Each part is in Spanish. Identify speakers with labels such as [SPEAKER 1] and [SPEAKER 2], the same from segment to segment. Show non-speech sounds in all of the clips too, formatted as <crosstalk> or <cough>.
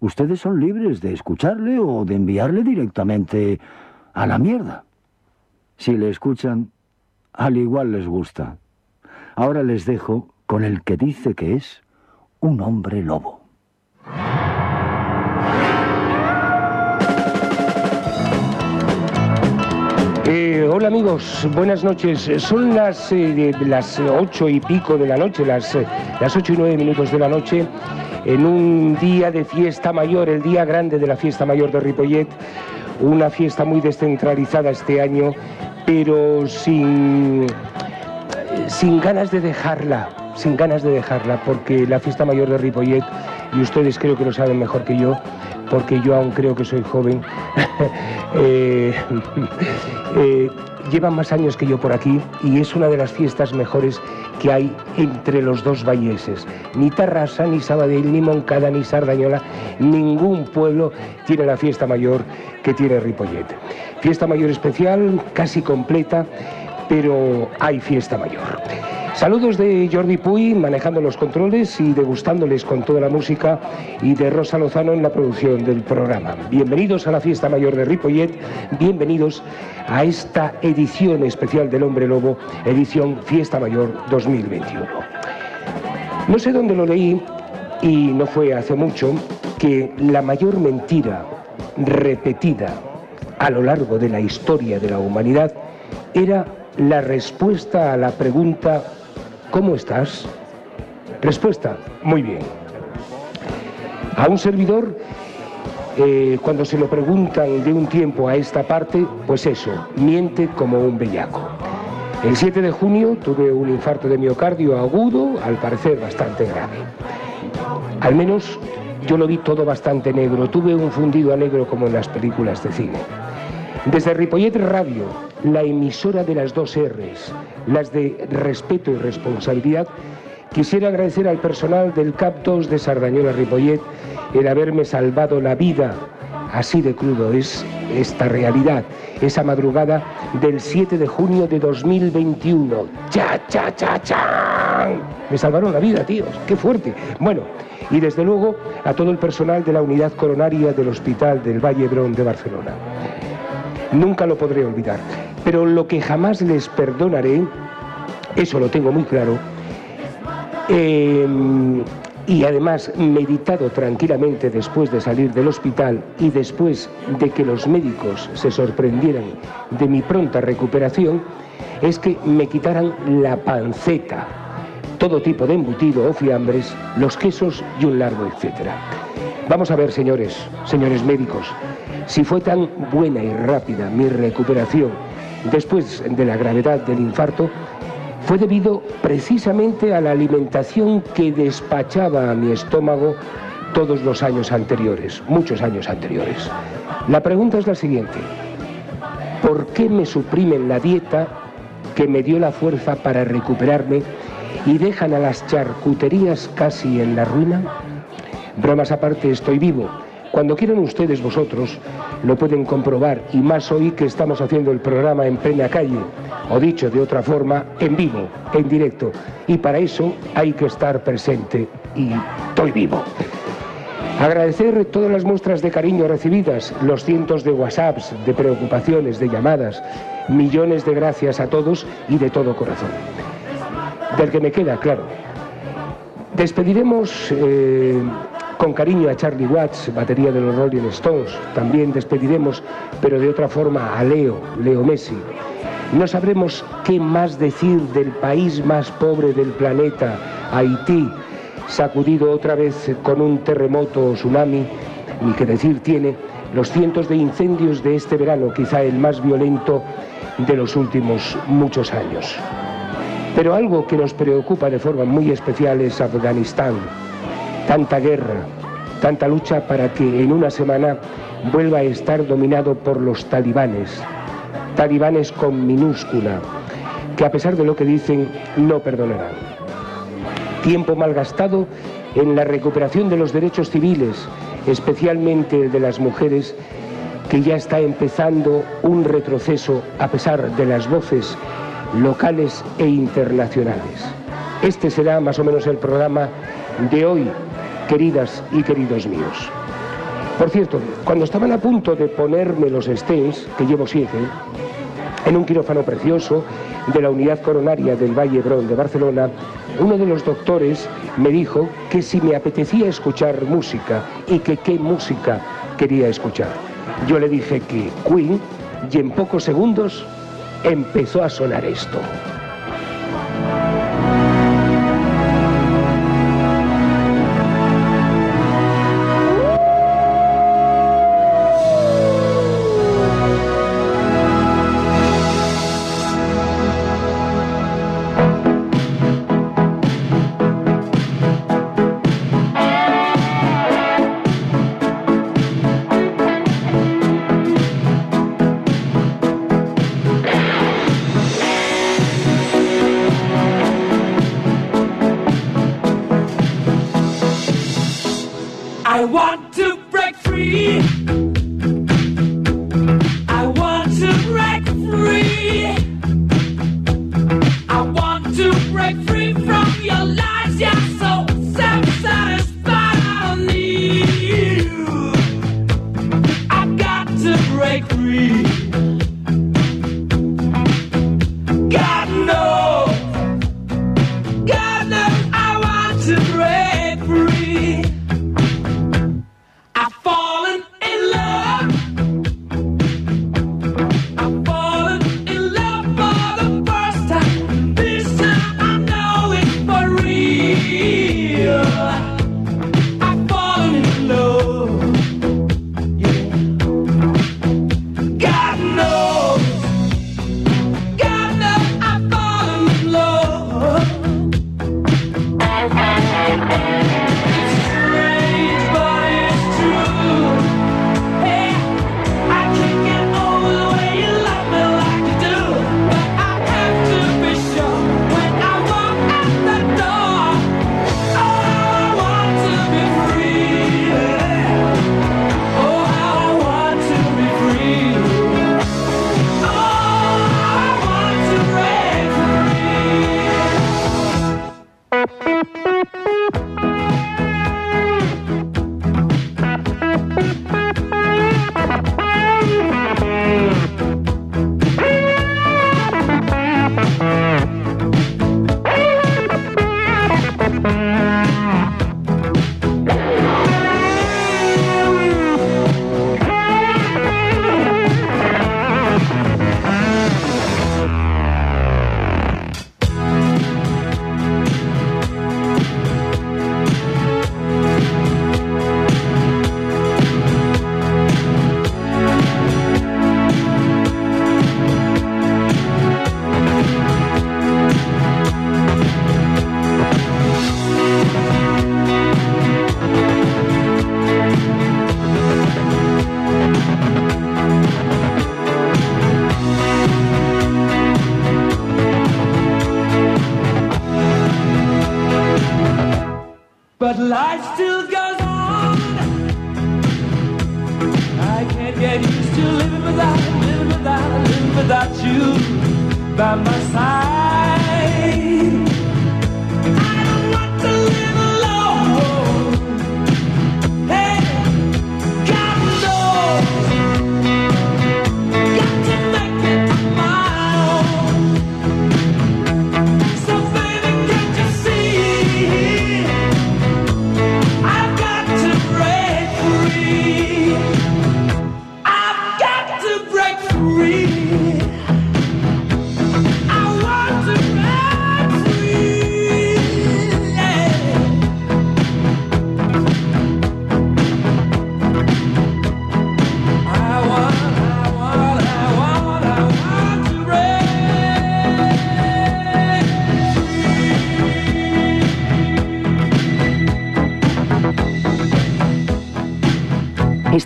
[SPEAKER 1] ustedes son libres de escucharle o de enviarle directamente a la mierda. Si le escuchan, al igual les gusta. Ahora les dejo con el que dice que es un hombre lobo.
[SPEAKER 2] Eh, hola amigos, buenas noches. Son las, eh, las ocho y pico de la noche, las, eh, las ocho y nueve minutos de la noche, en un día de fiesta mayor, el día grande de la fiesta mayor de Ripollet, una fiesta muy descentralizada este año, pero sin, sin ganas de dejarla, sin ganas de dejarla, porque la fiesta mayor de Ripollet, y ustedes creo que lo saben mejor que yo, porque yo aún creo que soy joven, <laughs> eh, <laughs> eh, llevan más años que yo por aquí y es una de las fiestas mejores que hay entre los dos valleses. Ni Tarrasa, ni Sabadell, ni Moncada, ni Sardañola, ningún pueblo tiene la fiesta mayor que tiene Ripollet. Fiesta mayor especial, casi completa, pero hay fiesta mayor. Saludos de Jordi Puy manejando los controles y degustándoles con toda la música y de Rosa Lozano en la producción del programa. Bienvenidos a la fiesta mayor de Ripollet, bienvenidos a esta edición especial del Hombre Lobo, edición Fiesta Mayor 2021. No sé dónde lo leí y no fue hace mucho que la mayor mentira repetida a lo largo de la historia de la humanidad era la respuesta a la pregunta ¿Cómo estás? Respuesta, muy bien. A un servidor, eh, cuando se lo preguntan de un tiempo a esta parte, pues eso, miente como un bellaco. El 7 de junio tuve un infarto de miocardio agudo, al parecer bastante grave. Al menos yo lo vi todo bastante negro, tuve un fundido a negro como en las películas de cine. Desde Ripollet Radio, la emisora de las dos R's, las de respeto y responsabilidad, quisiera agradecer al personal del CAP 2 de Sardañola Ripollet el haberme salvado la vida. Así de crudo es esta realidad, esa madrugada del 7 de junio de 2021. ¡Cha, cha, cha, cha! Me salvaron la vida, tíos, qué fuerte. Bueno, y desde luego a todo el personal de la unidad coronaria del Hospital del Valle Brón de Barcelona. Nunca lo podré olvidar. Pero lo que jamás les perdonaré, eso lo tengo muy claro, em, y además meditado tranquilamente después de salir del hospital y después de que los médicos se sorprendieran de mi pronta recuperación, es que me quitaran la panceta, todo tipo de embutido o fiambres, los quesos y un largo etcétera. Vamos a ver, señores, señores médicos, si fue tan buena y rápida mi recuperación después de la gravedad del infarto, fue debido precisamente a la alimentación que despachaba a mi estómago todos los años anteriores, muchos años anteriores. La pregunta es la siguiente. ¿Por qué me suprimen la dieta que me dio la fuerza para recuperarme y dejan a las charcuterías casi en la ruina? Bromas aparte, estoy vivo cuando quieran ustedes vosotros, lo pueden comprobar, y más hoy que estamos haciendo el programa en plena calle, o dicho de otra forma, en vivo, en directo. Y para eso hay que estar presente, y estoy vivo. Agradecer todas las muestras de cariño recibidas, los cientos de WhatsApps, de preocupaciones, de llamadas, millones de gracias a todos y de todo corazón. Del que me queda, claro. Despediremos eh, con cariño a Charlie Watts, batería de los Rolling Stones. También despediremos, pero de otra forma, a Leo, Leo Messi. No sabremos qué más decir del país más pobre del planeta, Haití, sacudido otra vez con un terremoto o tsunami, ni qué decir tiene los cientos de incendios de este verano, quizá el más violento de los últimos muchos años. Pero algo que nos preocupa de forma muy especial es Afganistán tanta guerra,
[SPEAKER 3] Tanta lucha para que en una semana vuelva a estar dominado por los talibanes, talibanes con minúscula, que a pesar de lo que dicen no perdonarán. Tiempo malgastado en la recuperación de los derechos civiles, especialmente de las mujeres, que ya está empezando un retroceso a pesar de las voces locales e internacionales. Este será más o menos el programa de hoy, queridas y queridos míos. Por cierto, cuando estaban a punto de ponerme los stents, que llevo siete, en un quirófano precioso de la unidad coronaria del Valle Brón de Barcelona, uno de los doctores me dijo que si me apetecía escuchar música y que qué música quería escuchar. Yo le dije que Queen y en pocos segundos empezó a sonar esto.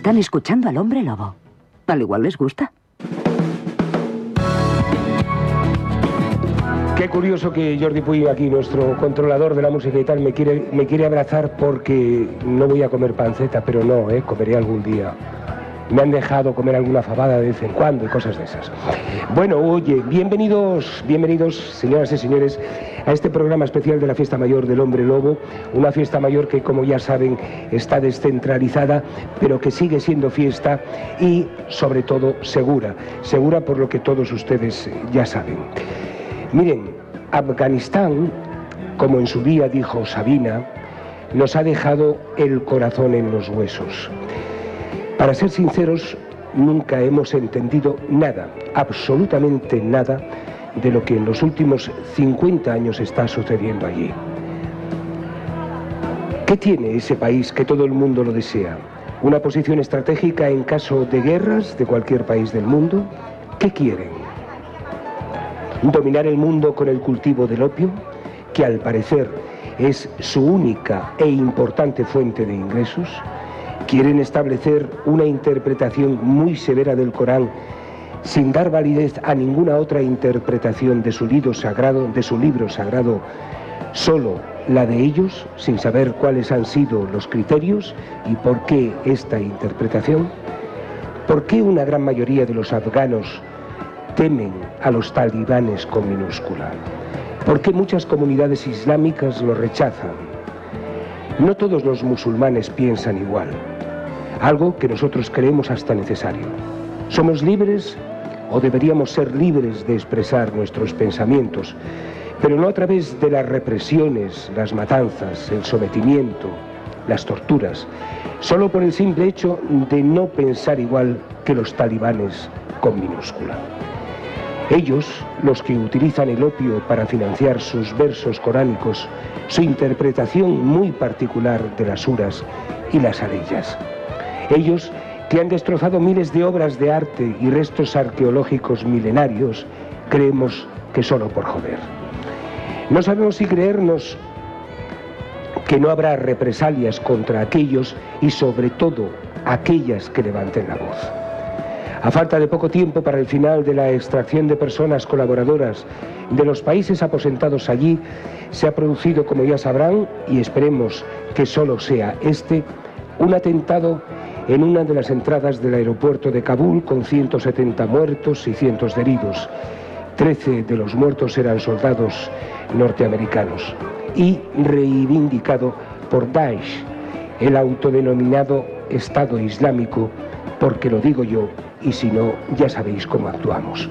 [SPEAKER 4] Están escuchando al hombre lobo. Al igual les gusta.
[SPEAKER 2] Qué curioso que Jordi Puy, aquí nuestro controlador de la música y tal, me quiere, me quiere abrazar porque no voy a comer panceta, pero no, ¿eh? comeré algún día. Me han dejado comer alguna fabada de vez en cuando y cosas de esas. Bueno, oye, bienvenidos, bienvenidos, señoras y señores, a este programa especial de la Fiesta Mayor del Hombre Lobo, una fiesta mayor que, como ya saben, está descentralizada, pero que sigue siendo fiesta y, sobre todo, segura. Segura por lo que todos ustedes ya saben. Miren, Afganistán, como en su día dijo Sabina, nos ha dejado el corazón en los huesos. Para ser sinceros, nunca hemos entendido nada, absolutamente nada, de lo que en los últimos 50 años está sucediendo allí. ¿Qué tiene ese país que todo el mundo lo desea? ¿Una posición estratégica en caso de guerras de cualquier país del mundo? ¿Qué quieren? dominar el mundo con el cultivo del opio, que al parecer es su única e importante fuente de ingresos, quieren establecer una interpretación muy severa del Corán sin dar validez a ninguna otra interpretación de su libro sagrado, solo la de ellos, sin saber cuáles han sido los criterios y por qué esta interpretación. ¿Por qué una gran mayoría de los afganos temen a los talibanes con minúscula? ¿Por qué muchas comunidades islámicas lo rechazan? No todos los musulmanes piensan igual, algo que nosotros creemos hasta necesario. Somos libres o deberíamos ser libres de expresar nuestros pensamientos, pero no a través de las represiones, las matanzas, el sometimiento, las torturas, solo por el simple hecho de no pensar igual que los talibanes con minúscula. Ellos, los que utilizan el opio para financiar sus versos coránicos, su interpretación muy particular de las suras y las arillas. Ellos que han destrozado miles de obras de arte y restos arqueológicos milenarios, creemos que solo por joder. No sabemos si creernos que no habrá represalias contra aquellos y sobre todo aquellas que levanten la voz. A falta de poco tiempo para el final de la extracción de personas colaboradoras de los países aposentados allí, se ha producido, como ya sabrán, y esperemos que solo sea este, un atentado en una de las entradas del aeropuerto de Kabul con 170 muertos y cientos de heridos. Trece de los muertos eran soldados norteamericanos y reivindicado por Daesh, el autodenominado Estado Islámico, porque lo digo yo, y si no, ya sabéis cómo actuamos.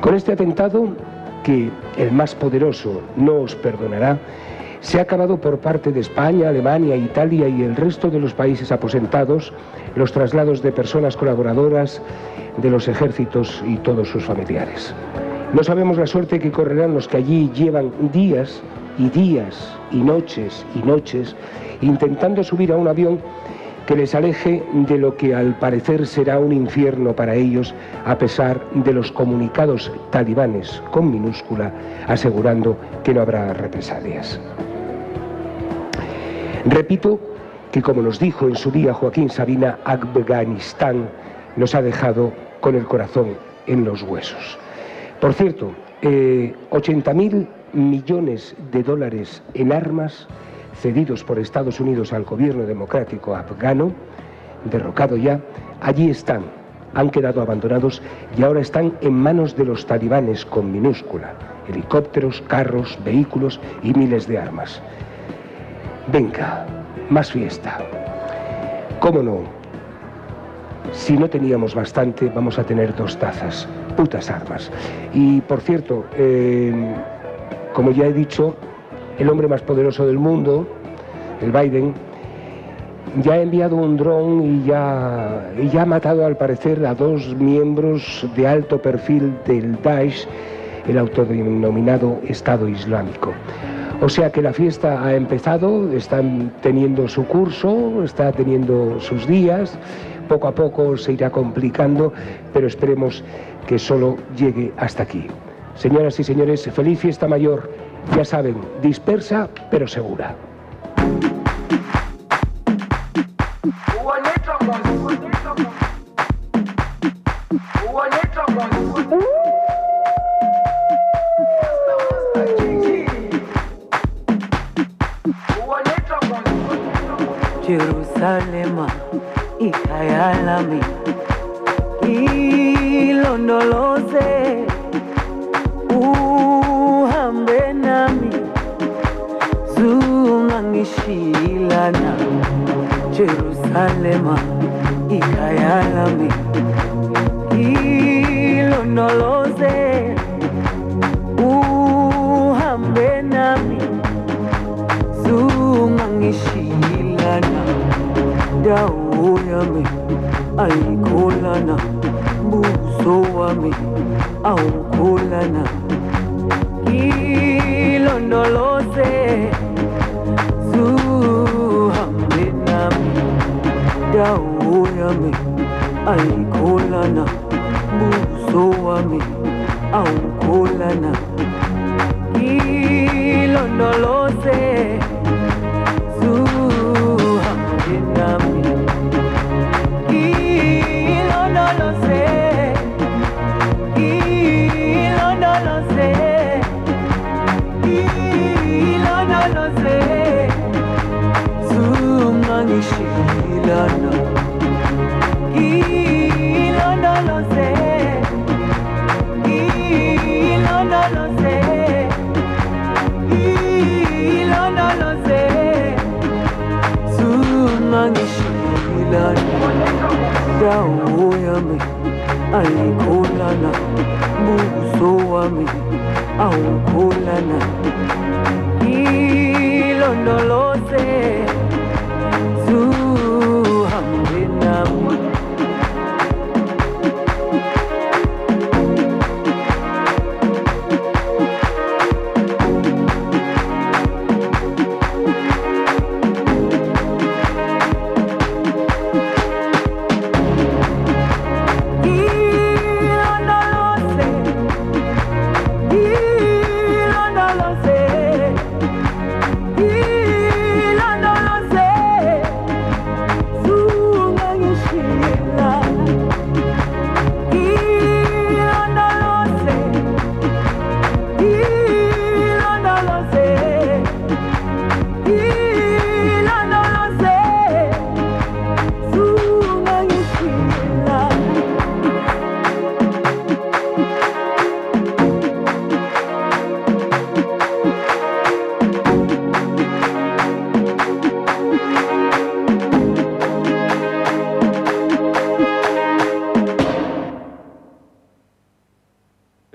[SPEAKER 2] Con este atentado, que el más poderoso no os perdonará, se ha acabado por parte de España, Alemania, Italia y el resto de los países aposentados los traslados de personas colaboradoras de los ejércitos y todos sus familiares. No sabemos la suerte que correrán los que allí llevan días y días y noches y noches intentando subir a un avión que les aleje de lo que al parecer será un infierno para ellos, a pesar de los comunicados talibanes con minúscula asegurando que no habrá represalias. Repito que, como nos dijo en su día Joaquín Sabina, Afganistán nos ha dejado con el corazón en los huesos. Por cierto, 80.000 eh, millones de dólares en armas cedidos por Estados Unidos al gobierno democrático afgano, derrocado ya, allí están, han quedado abandonados y ahora están en manos de los talibanes con minúscula, helicópteros, carros, vehículos y miles de armas. Venga, más fiesta. ¿Cómo no? Si no teníamos bastante, vamos a tener dos tazas, putas armas. Y por cierto, eh, como ya he dicho, el hombre más poderoso del mundo, el Biden, ya ha enviado un dron y ya, ha matado al parecer a dos miembros de alto perfil del Daesh, el autodenominado Estado Islámico. O sea que la fiesta ha empezado, está teniendo su curso, está teniendo sus días, poco a poco se irá complicando, pero esperemos que solo llegue hasta aquí. Señoras y señores, feliz fiesta mayor ya saben, dispersa pero segura.
[SPEAKER 5] Jerusalema ikhaya lami ilondoloze uhambe zungangishilana Jerusalema ikhaya lami ilondoloze uhambe nami. Zungangishilana dawo yami ayikholana buso wami awukholana. Ilondoloze dawo yami ayikholana buso wami awukholana ilondoloze dawo yami ayikholana buso wami awukholana ilondoloze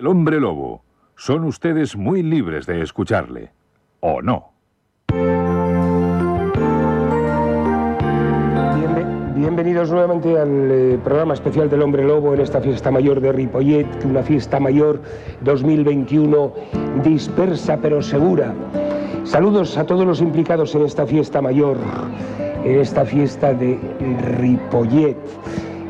[SPEAKER 6] El hombre lobo. Son ustedes muy libres de escucharle. ¿O no?
[SPEAKER 2] Bienve- Bienvenidos nuevamente al eh, programa especial del Hombre Lobo en esta fiesta mayor de Ripollet, una fiesta mayor 2021 dispersa pero segura. Saludos a todos los implicados en esta fiesta mayor, en esta fiesta de Ripollet.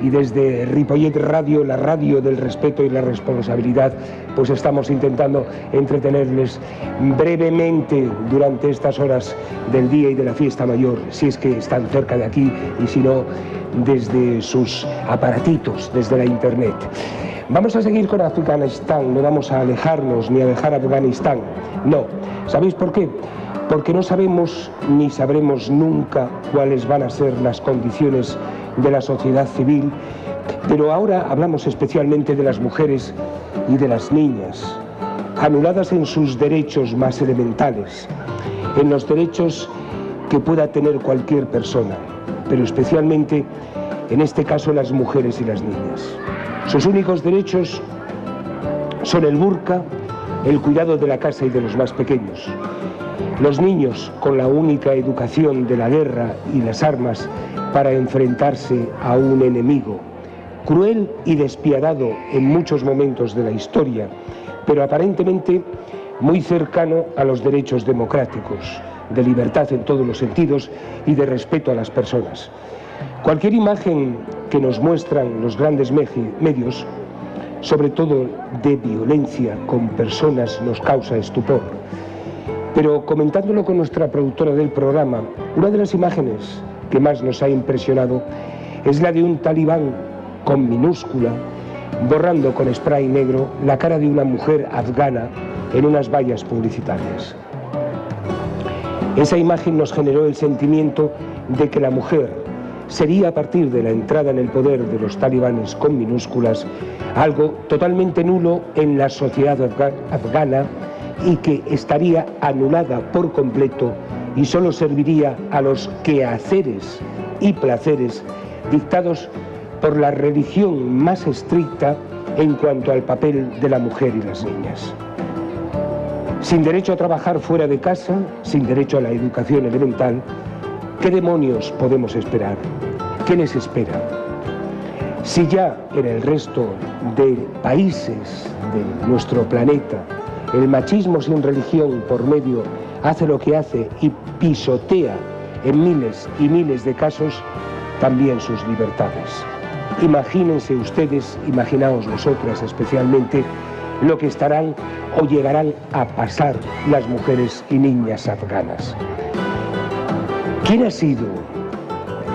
[SPEAKER 2] Y desde Ripollet Radio, la radio del respeto y la responsabilidad, pues estamos intentando entretenerles brevemente durante estas horas del día y de la fiesta mayor, si es que están cerca de aquí y si no, desde sus aparatitos, desde la internet. Vamos a seguir con Afganistán, no vamos a alejarnos ni a dejar Afganistán. No. ¿Sabéis por qué? Porque no sabemos ni sabremos nunca cuáles van a ser las condiciones de la sociedad civil, pero ahora hablamos especialmente de las mujeres y de las niñas, anuladas en sus derechos más elementales, en los derechos que pueda tener cualquier persona, pero especialmente en este caso las mujeres y las niñas. Sus únicos derechos son el burka, el cuidado de la casa y de los más pequeños. Los niños con la única educación de la guerra y las armas para enfrentarse a un enemigo, cruel y despiadado en muchos momentos de la historia, pero aparentemente muy cercano a los derechos democráticos, de libertad en todos los sentidos y de respeto a las personas. Cualquier imagen que nos muestran los grandes medios, sobre todo de violencia con personas, nos causa estupor. Pero comentándolo con nuestra productora del programa, una de las imágenes que más nos ha impresionado es la de un talibán con minúscula borrando con spray negro la cara de una mujer afgana en unas vallas publicitarias. Esa imagen nos generó el sentimiento de que la mujer sería a partir de la entrada en el poder de los talibanes con minúsculas algo totalmente nulo en la sociedad afga- afgana y que estaría anulada por completo y solo serviría a los quehaceres y placeres dictados por la religión más estricta en cuanto al papel de la mujer y las niñas. Sin derecho a trabajar fuera de casa, sin derecho a la educación elemental, ¿qué demonios podemos esperar? ¿Qué les espera? Si ya en el resto de países de nuestro planeta el machismo sin religión por medio hace lo que hace y pisotea en miles y miles de casos también sus libertades. Imagínense ustedes, imaginaos nosotras especialmente, lo que estarán o llegarán a pasar las mujeres y niñas afganas. ¿Quién ha sido?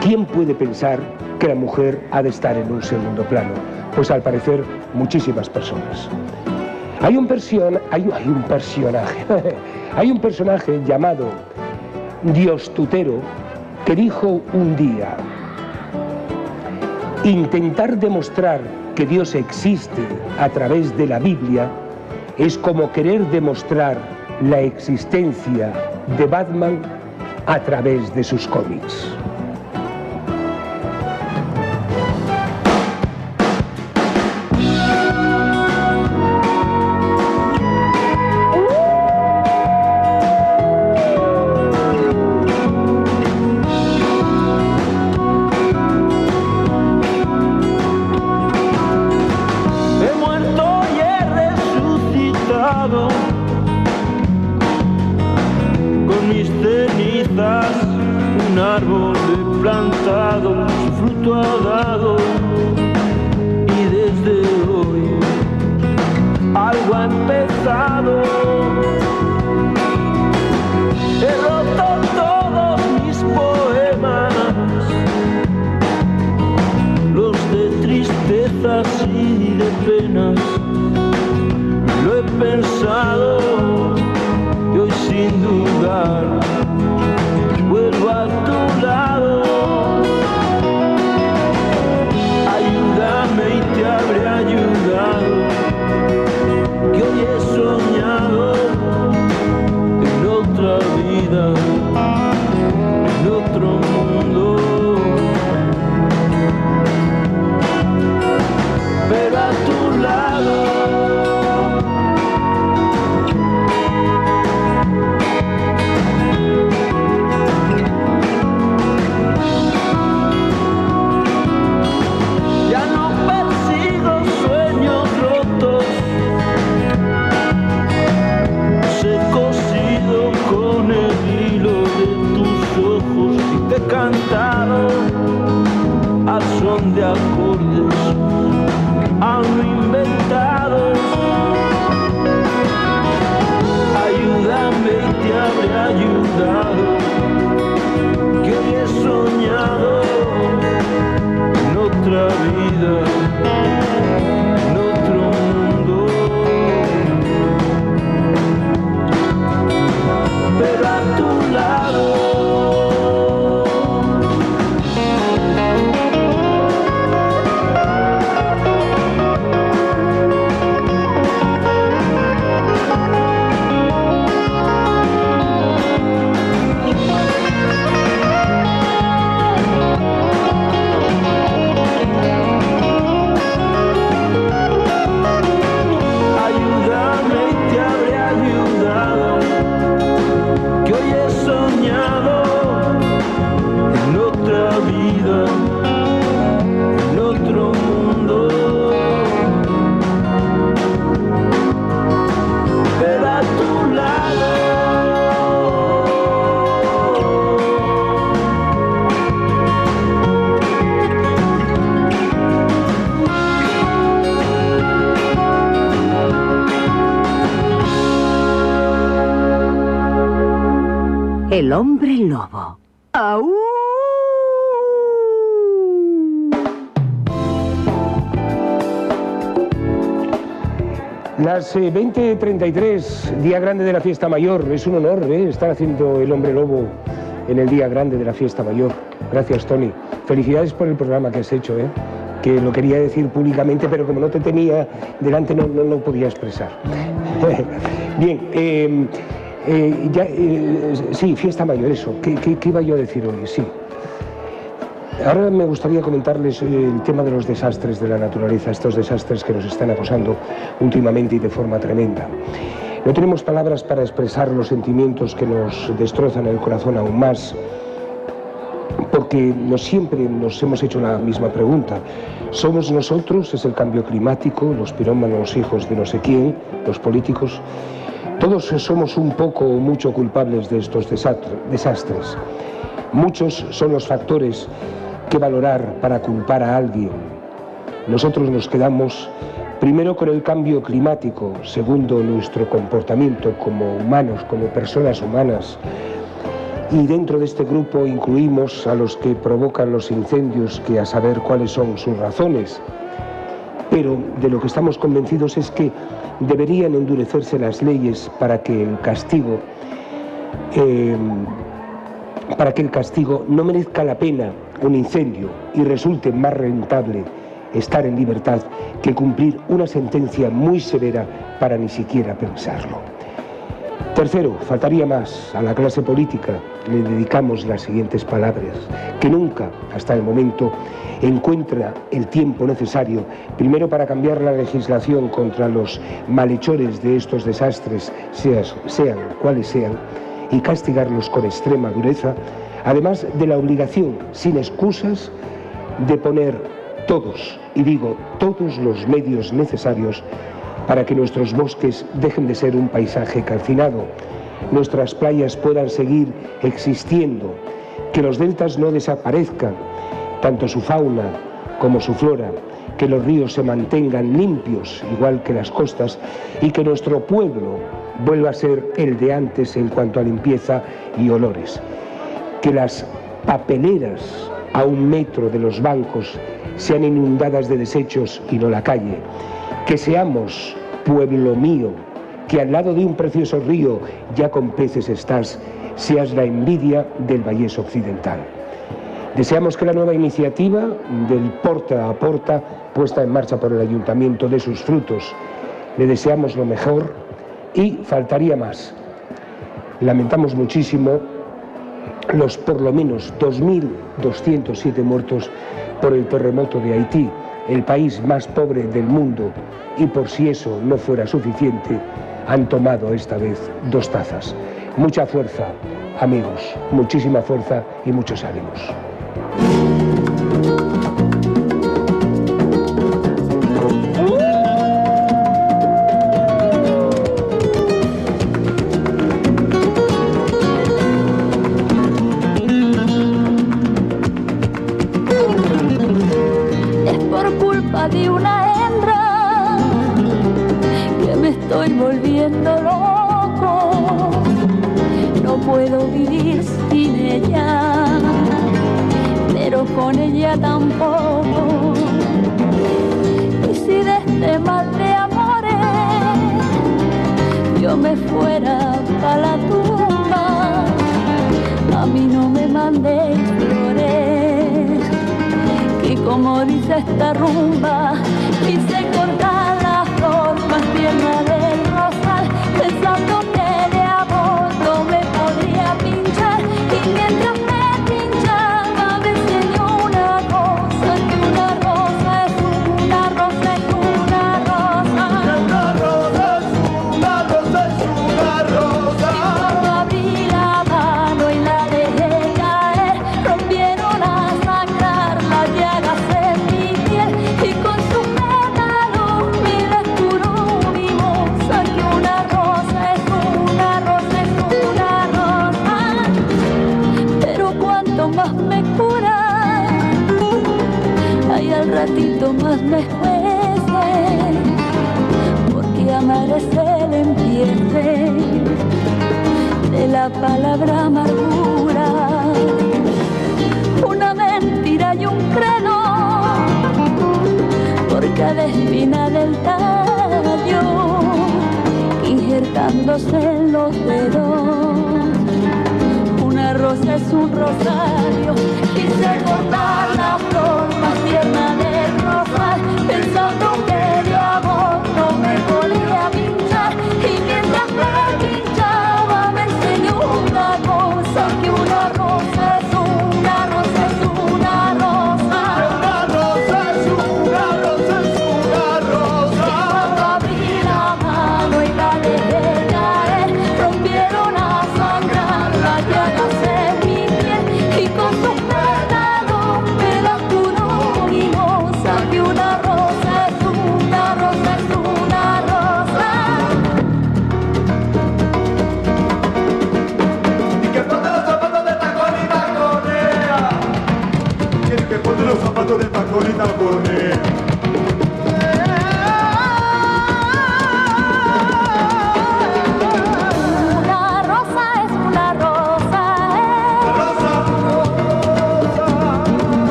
[SPEAKER 2] ¿Quién puede pensar que la mujer ha de estar en un segundo plano? Pues al parecer muchísimas personas. Hay un, hay un personaje, <laughs> hay un personaje llamado Dios Tutero que dijo un día, intentar demostrar que Dios existe a través de la Biblia es como querer demostrar la existencia de Batman a través de sus cómics. Las 20.33, día grande de la fiesta mayor. Es un honor ¿eh? estar haciendo el hombre lobo en el día grande de la fiesta mayor. Gracias, Tony. Felicidades por el programa que has hecho, ¿eh? que lo quería decir públicamente, pero como no te tenía delante no lo no, podía expresar. <laughs> Bien, eh, eh, eh, sí, fiesta mayor, eso. ¿Qué, ¿Qué, qué, iba yo a decir hoy? Sí. Ahora me gustaría comentarles el tema de los desastres de la naturaleza, estos desastres que nos están acosando últimamente y de forma tremenda. No tenemos palabras para expresar los sentimientos que nos destrozan el corazón aún más, porque no siempre nos hemos hecho la misma pregunta. ¿Somos nosotros? ¿Es el cambio climático? ¿Los pirómanos hijos de no sé quién? ¿Los políticos? Todos somos un poco o mucho culpables de estos desastres. Muchos son los factores que valorar para culpar a alguien. Nosotros nos quedamos primero con el cambio climático, segundo nuestro comportamiento como humanos, como personas humanas. Y dentro de este grupo incluimos a los que provocan los incendios, que a saber cuáles son sus razones. Pero de lo que estamos convencidos es que deberían endurecerse las leyes para que el castigo eh, para que el castigo no merezca la pena un incendio y resulte más rentable estar en libertad que cumplir una sentencia muy severa para ni siquiera pensarlo. Tercero, faltaría más. A la clase política le dedicamos las siguientes palabras, que nunca, hasta el momento, encuentra el tiempo necesario, primero para cambiar la legislación contra los malhechores de estos desastres, sean cuales sean, y castigarlos con extrema dureza, además de la obligación, sin excusas, de poner todos, y digo todos los medios necesarios para que nuestros bosques dejen de ser un paisaje calcinado, nuestras playas puedan seguir existiendo, que los deltas no desaparezcan, tanto su fauna como su flora, que los ríos se mantengan limpios, igual que las costas, y que nuestro pueblo vuelva a ser el de antes en cuanto a limpieza y olores. Que las papeleras a un metro de los bancos sean inundadas de desechos y no la calle. Que seamos, pueblo mío, que al lado de un precioso río ya con peces estás, seas la envidia del Vallés Occidental. Deseamos que la nueva iniciativa del Porta a Porta, puesta en marcha por el Ayuntamiento, dé sus frutos. Le deseamos lo mejor y faltaría más. Lamentamos muchísimo los por lo menos 2.207 muertos por el terremoto de Haití, el país más pobre del mundo, y por si eso no fuera suficiente, han tomado esta vez dos tazas. Mucha fuerza, amigos, muchísima fuerza y muchos ánimos.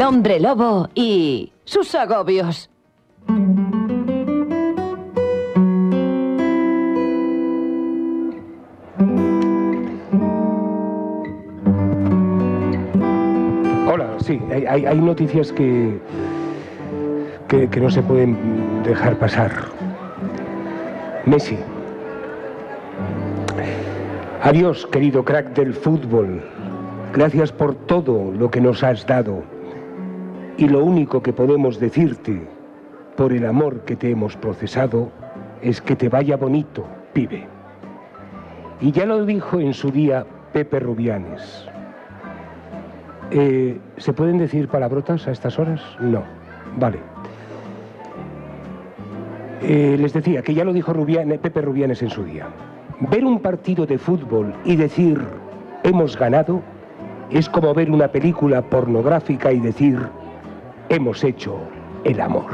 [SPEAKER 4] El hombre lobo y sus agobios.
[SPEAKER 2] Hola, sí, hay, noticias que, que, que no se pueden dejar pasar. Messi. Adiós, querido crack del fútbol. Gracias por todo lo que nos has dado. Y lo único que podemos decirte, por el amor que te hemos procesado, es que te vaya bonito, pibe. Y ya lo dijo en su día Pepe Rubianes. Eh, ¿Se pueden decir palabrotas a estas horas? No. Vale. Eh, les decía que ya lo dijo Rubiane- Pepe Rubianes en su día. Ver un partido de fútbol y decir hemos ganado es como ver una película pornográfica y decir hemos hecho el amor.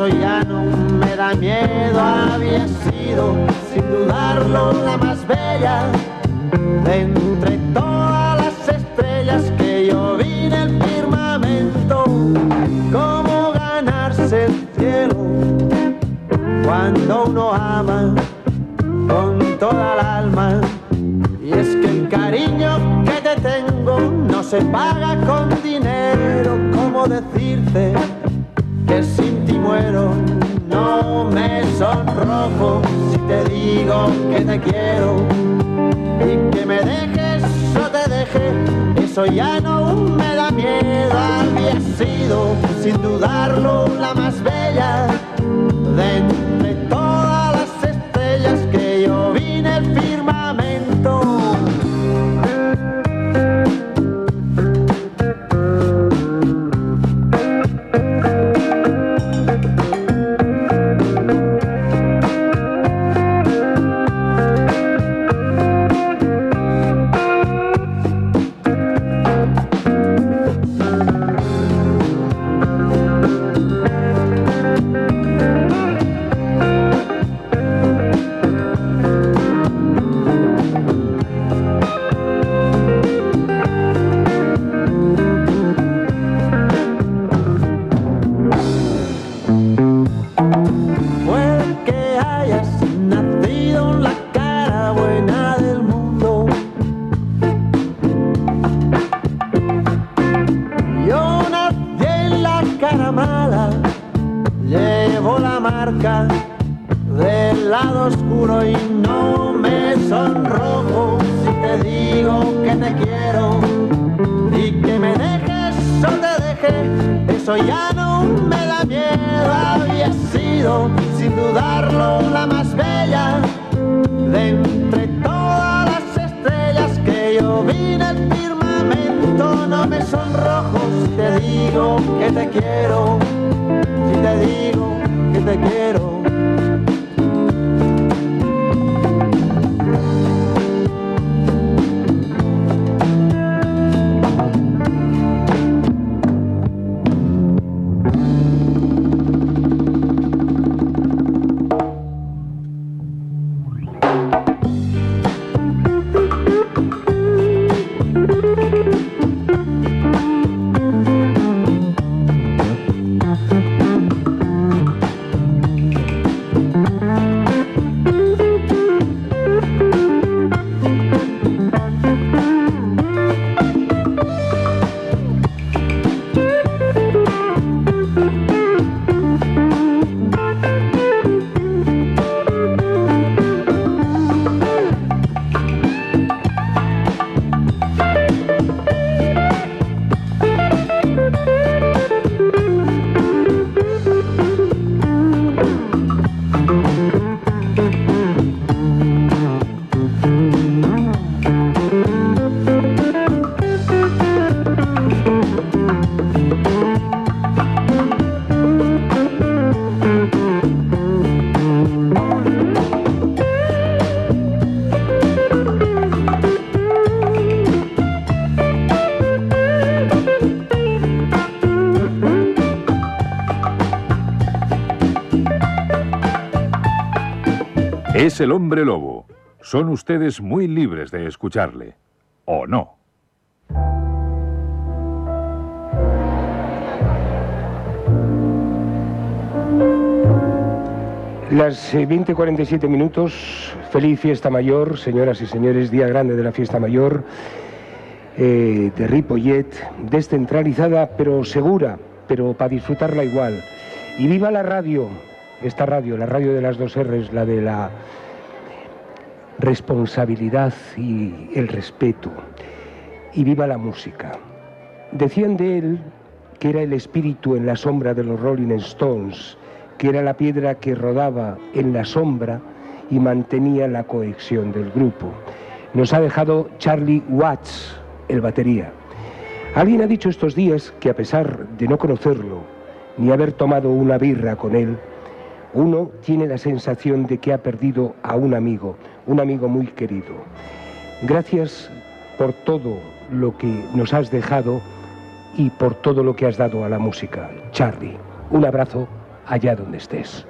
[SPEAKER 7] Eso ya no me da miedo, había sido sin dudarlo la más bella de entre todas las estrellas que yo vi en el firmamento, cómo ganarse el cielo cuando uno ama con toda el alma. Y es que el cariño que te tengo no se paga con dinero. decirte sonrojo si te digo que te quiero y que me dejes o te deje. Eso ya no me da miedo. Había sido, sin dudarlo, la más bella de El
[SPEAKER 6] hombre lobo. Son ustedes muy libres de escucharle. ¿O no?
[SPEAKER 2] Las eh, 20.47 minutos, feliz fiesta mayor, señoras y señores, día grande de la fiesta mayor eh, de Ripollet, descentralizada pero segura, pero para disfrutarla igual. Y viva la radio, esta radio, la radio de las dos R's, la de la responsabilidad y el respeto. Y viva la música. Decían de él que era el espíritu en la sombra de los Rolling Stones, que era la piedra que rodaba en la sombra y mantenía la cohesión del grupo. Nos ha dejado Charlie Watts, el batería. Alguien ha dicho estos días que a pesar de no conocerlo, ni haber tomado una birra con él, uno tiene la sensación de que ha perdido a un amigo, un amigo muy querido. Gracias por todo lo que nos has dejado y por todo lo que has dado a la música. Charlie, un abrazo allá donde estés.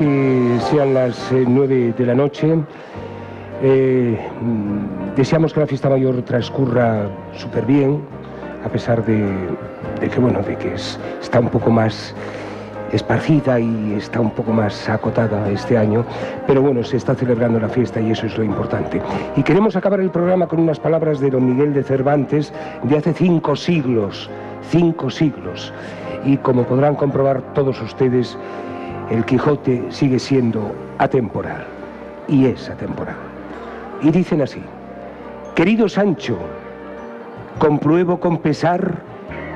[SPEAKER 2] Que sean las eh, nueve de la noche. Eh, mm, deseamos que la fiesta mayor transcurra súper bien, a pesar de, de que, bueno, de que es- está un poco más esparcida y está un poco más acotada este año, pero bueno, se está celebrando la fiesta y eso es lo importante. Y queremos acabar el programa con unas palabras de don Miguel de Cervantes de hace cinco siglos, cinco siglos. Y como podrán comprobar todos ustedes, el Quijote sigue siendo atemporal y es atemporal. Y dicen así, querido Sancho, compruebo con pesar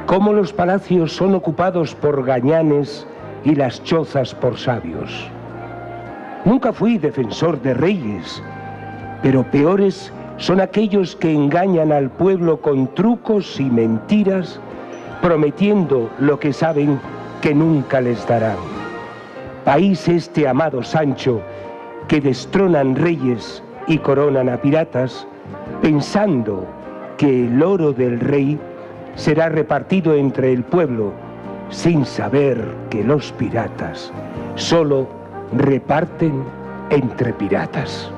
[SPEAKER 2] cómo los palacios son ocupados por gañanes y las chozas por sabios. Nunca fui defensor de reyes, pero peores son aquellos que engañan al pueblo con trucos y mentiras, prometiendo lo que saben que nunca les darán. País este, amado Sancho, que destronan reyes y coronan a piratas, pensando que el oro del rey será repartido entre el pueblo, sin saber que los piratas solo reparten entre piratas.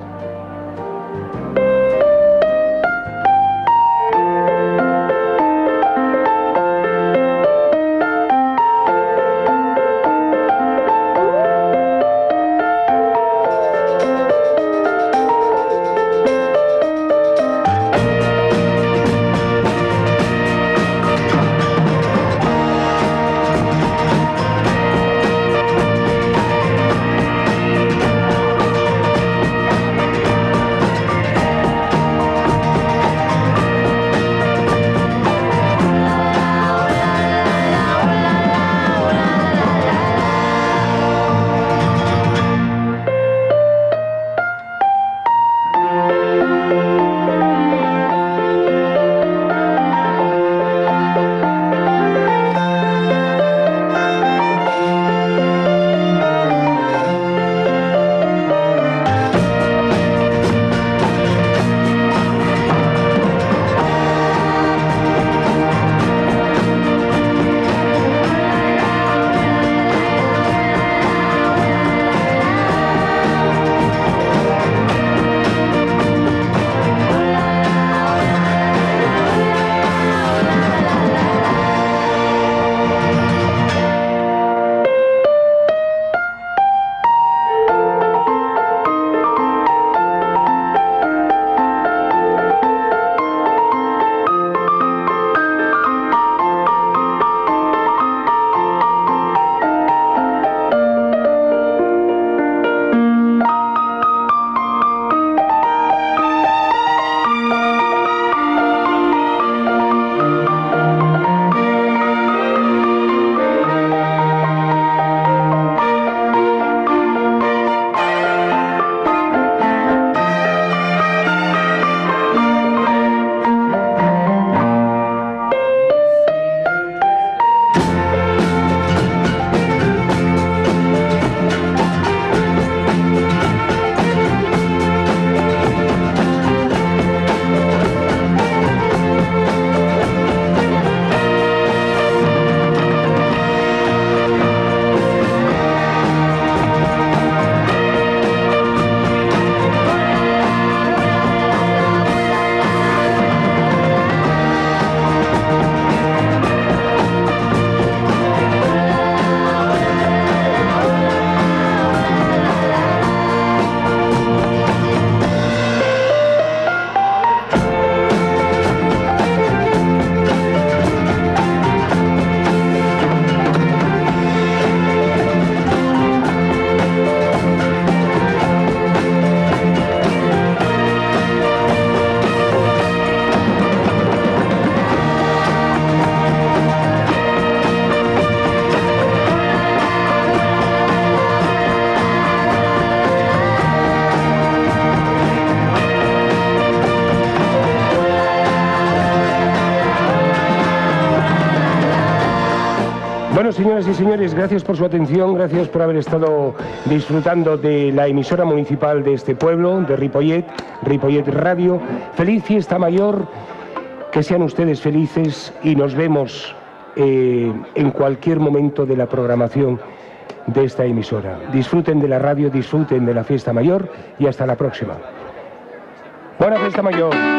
[SPEAKER 2] Señoras y señores, gracias por su atención, gracias por haber estado disfrutando de la emisora municipal de este pueblo, de Ripollet, Ripollet Radio. Feliz fiesta mayor, Que sean ustedes felices y nos vemos eh, en cualquier momento de la programación de esta emisora. Disfruten de la radio, disfruten de la fiesta mayor y hasta la próxima. Buena fiesta mayor.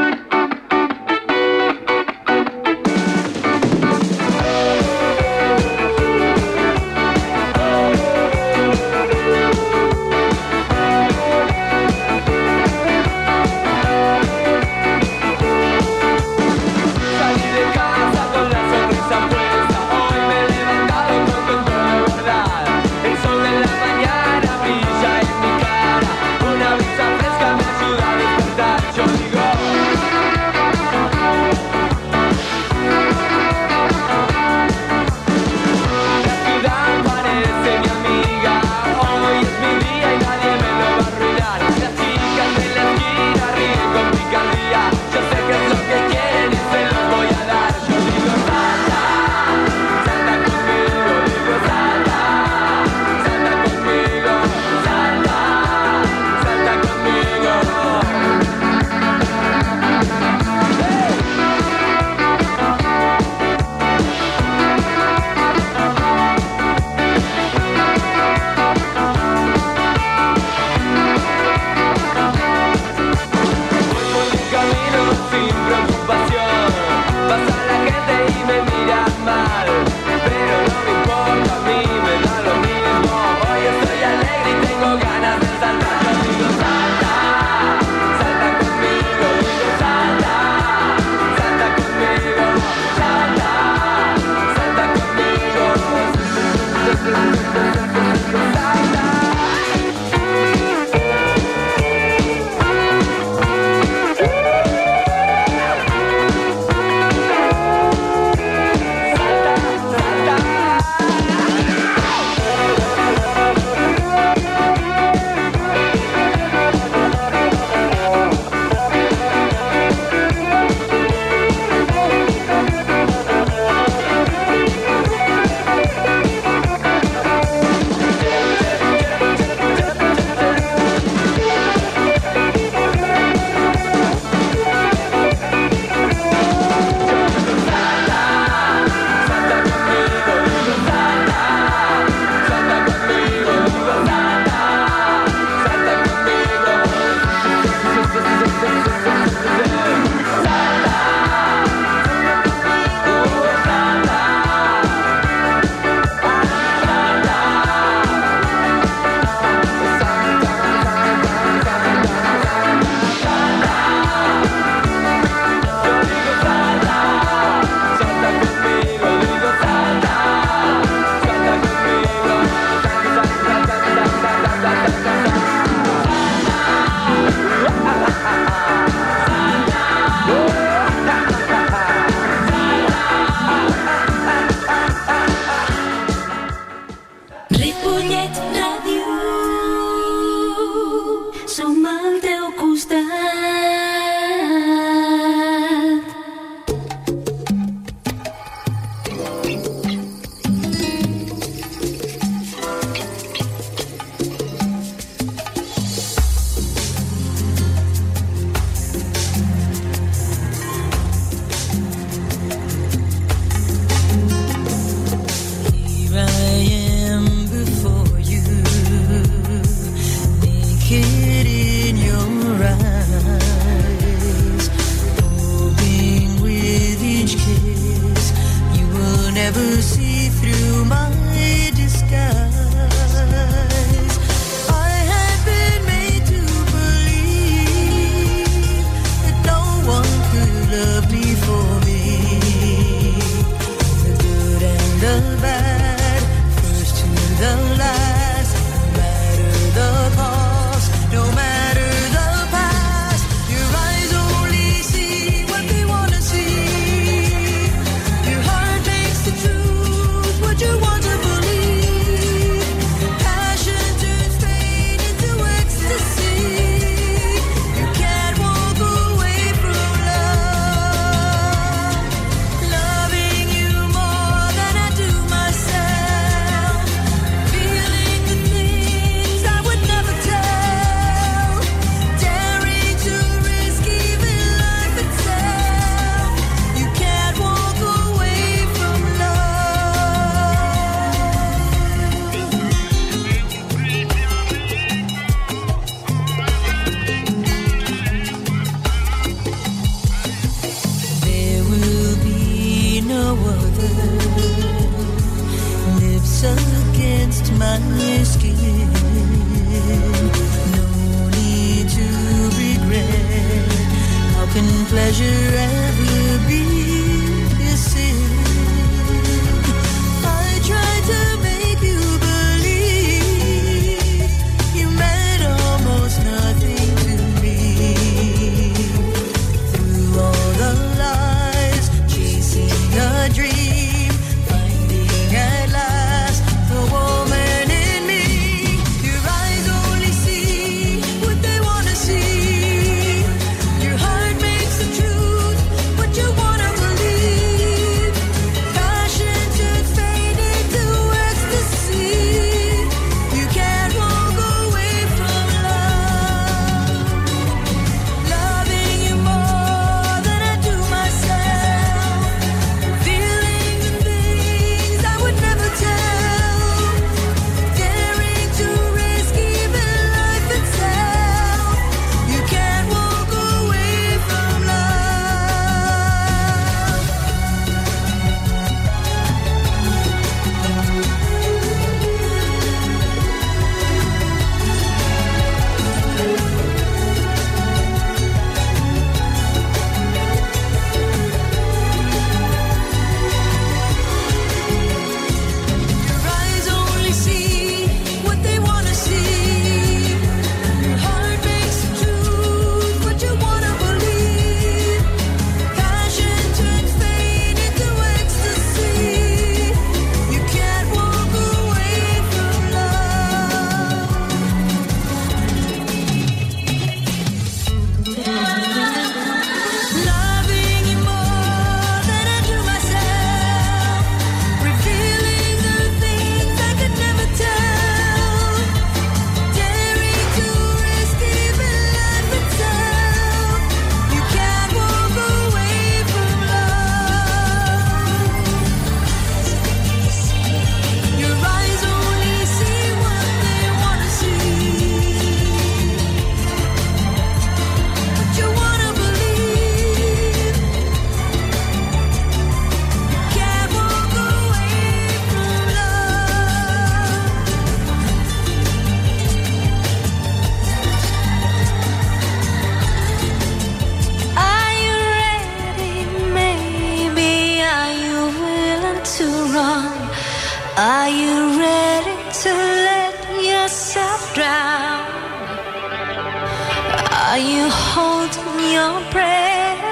[SPEAKER 8] your breath.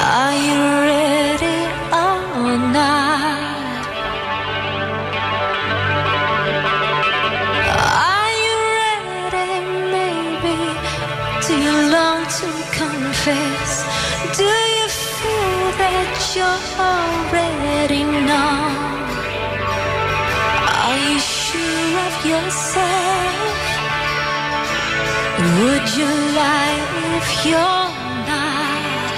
[SPEAKER 8] Are you ready or not? Are you ready. Do you long to confess? why if you're not.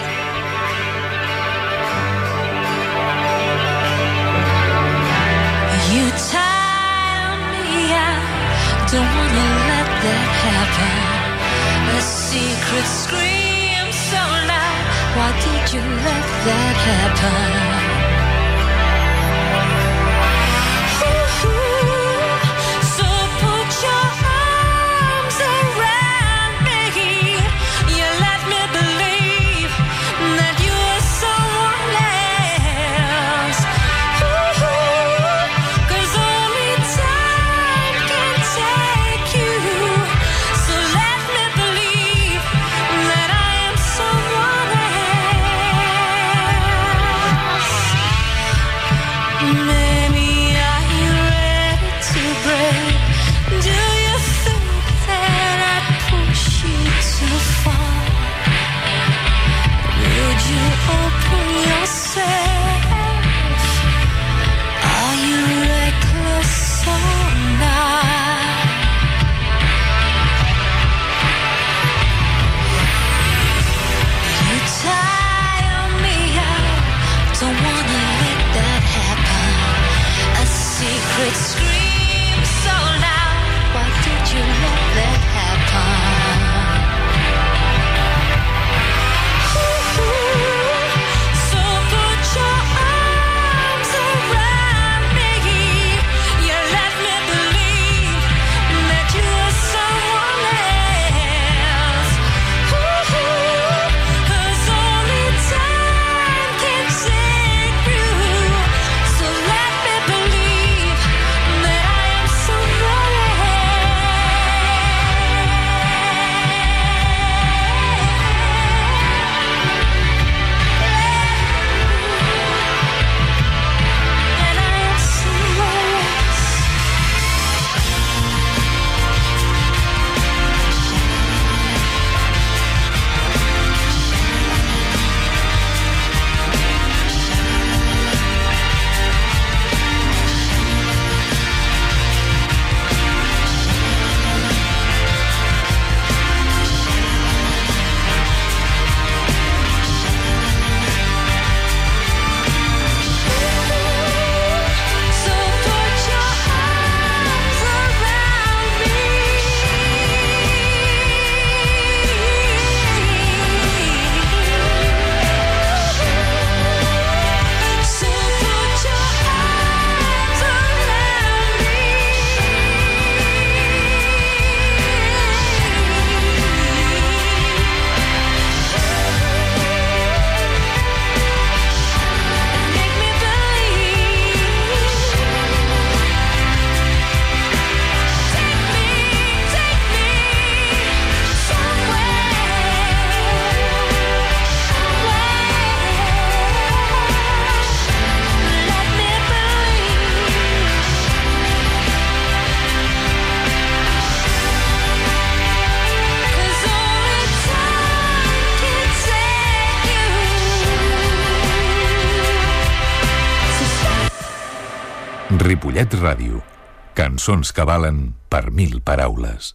[SPEAKER 8] You me don't wanna let that happen. A secret scream so loud. Why did you let that happen?
[SPEAKER 6] Ripollet Ràdio. Cançons que valen per mil paraules.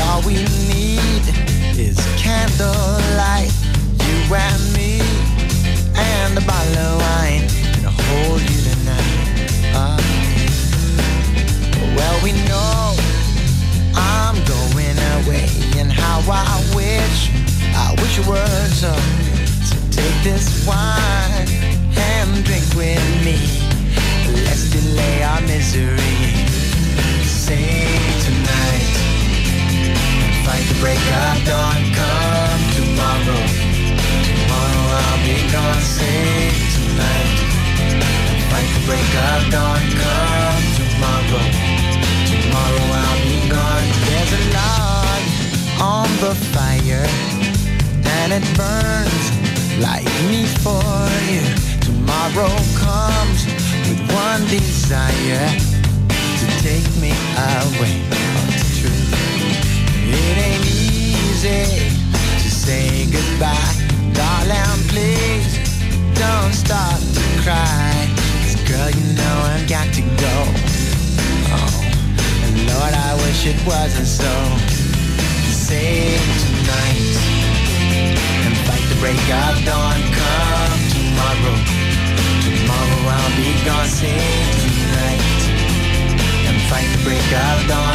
[SPEAKER 9] All we need is candlelight. You and a bottle of wine and I'll hold you tonight. Uh, well, we know I'm going away, and how I wish, I wish it were so. So take this wine and drink with me. Let's delay our misery. Say tonight, fight the break of dawn. Come tomorrow. I'll be gone soon dawn sing tonight and fight to break of dawn.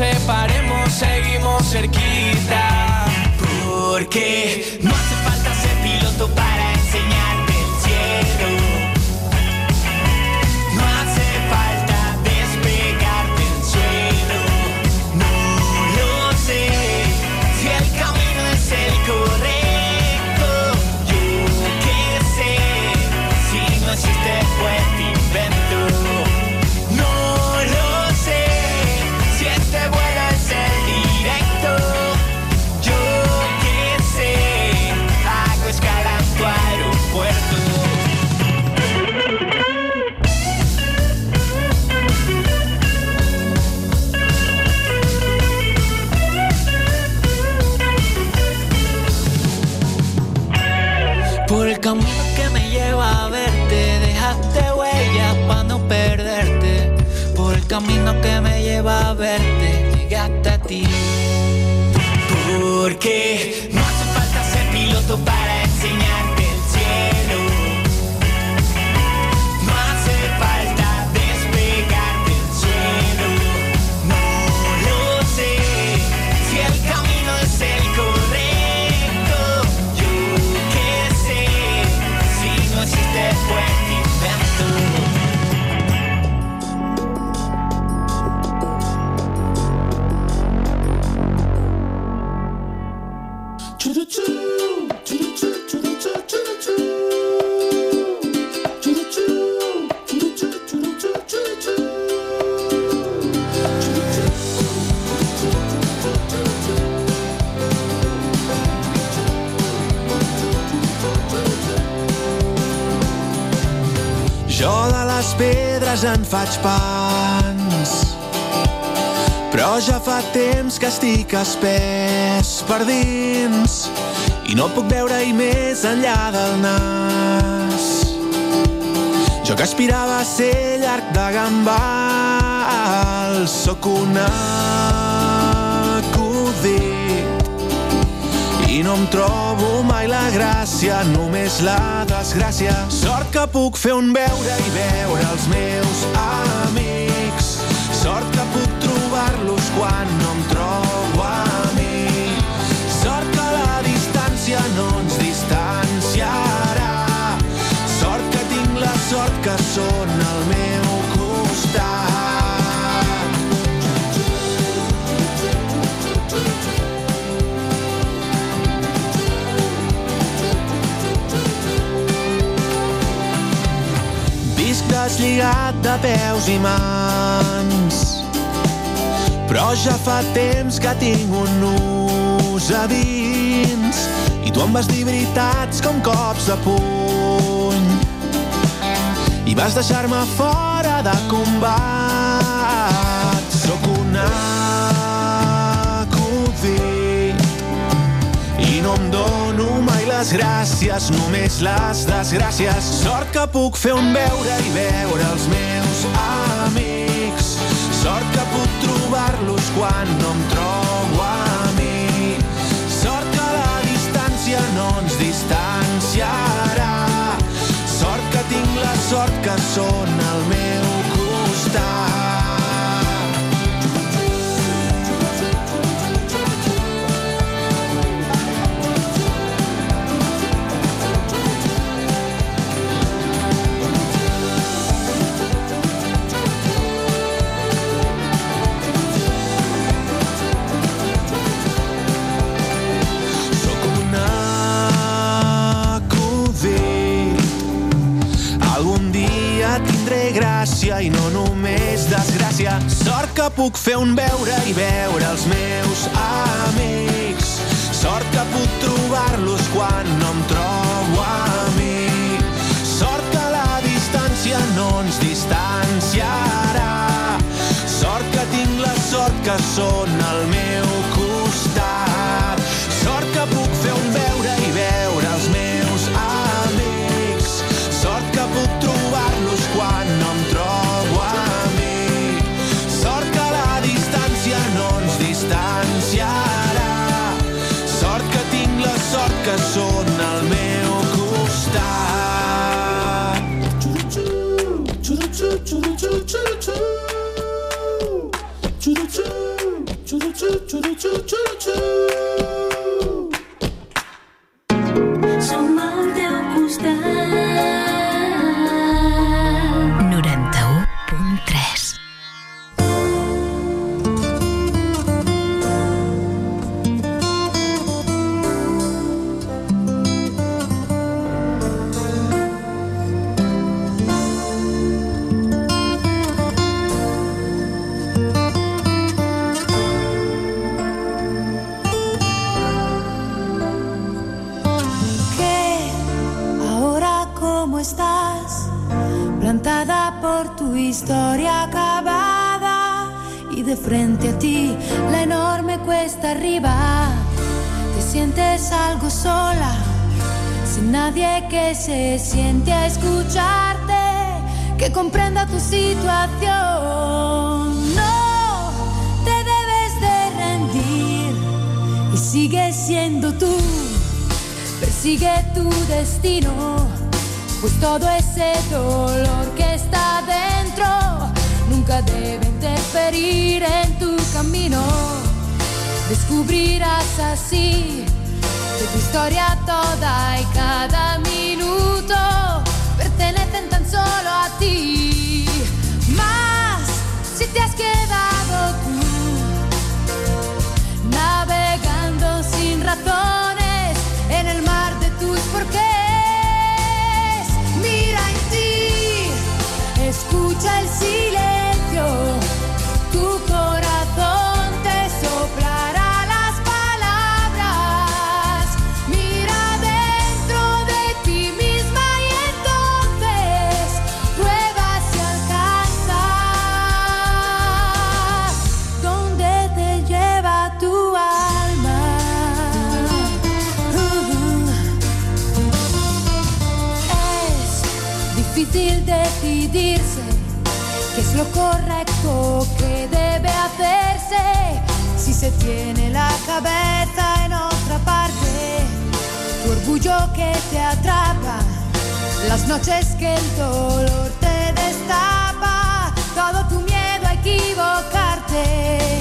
[SPEAKER 10] separemos, seguimos cerquita.
[SPEAKER 11] Porque no porque
[SPEAKER 12] Jo de les pedres en faig pans, però ja fa temps que estic espès per dins i no puc veure-hi més enllà del nas. Jo que aspirava a ser llarg de gambals, sóc un alt no em trobo mai la gràcia, només la desgràcia. Sort que puc fer un veure i veure els meus amics. Sort que puc trobar-los quan no em trobo a mi. Sort que la distància no ens distanciarà. Sort que tinc la sort que són al meu costat. m'has lligat de peus i mans. Però ja fa temps que tinc un nus a dins. I tu em vas dir veritats com cops de puny. I vas deixar-me fora de combat. les gràcies, només les desgràcies. Sort que puc fer un veure i veure els meus amics.
[SPEAKER 13] Sort que puc trobar-los quan no em trobo a mi. Sort que la distància no ens distanciarà. Sort que tinc la sort que són al meu costat. Gràcia i no només desgràcia. Sort que puc fer un veure i veure els meus amics. Sort que puc trobar-los quan no em trobo a mi. Sort que la distància no ens distanciarà. Sort que tinc la sort que són al meu costat. Que
[SPEAKER 8] difícil decidirse qué es lo correcto que debe hacerse si se tiene la cabeza en otra parte. Tu orgullo que te atrapa, las noches que el dolor te destapa, todo tu miedo a equivocarte.